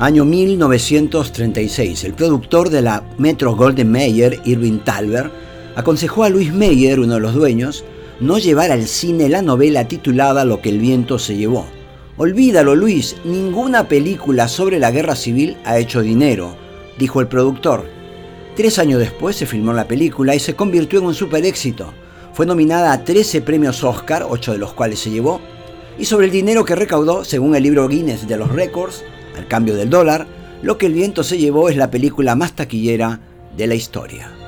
Año 1936. El productor de la Metro Golden Mayer, Irving Talbert, aconsejó a Luis Meyer, uno de los dueños, no llevar al cine la novela titulada Lo que el viento se llevó. Olvídalo, Luis, ninguna película sobre la guerra civil ha hecho dinero, dijo el productor. Tres años después se filmó la película y se convirtió en un super éxito. Fue nominada a 13 premios Oscar, 8 de los cuales se llevó, y sobre el dinero que recaudó, según el libro Guinness de los récords, al cambio del dólar, Lo que el viento se llevó es la película más taquillera de la historia.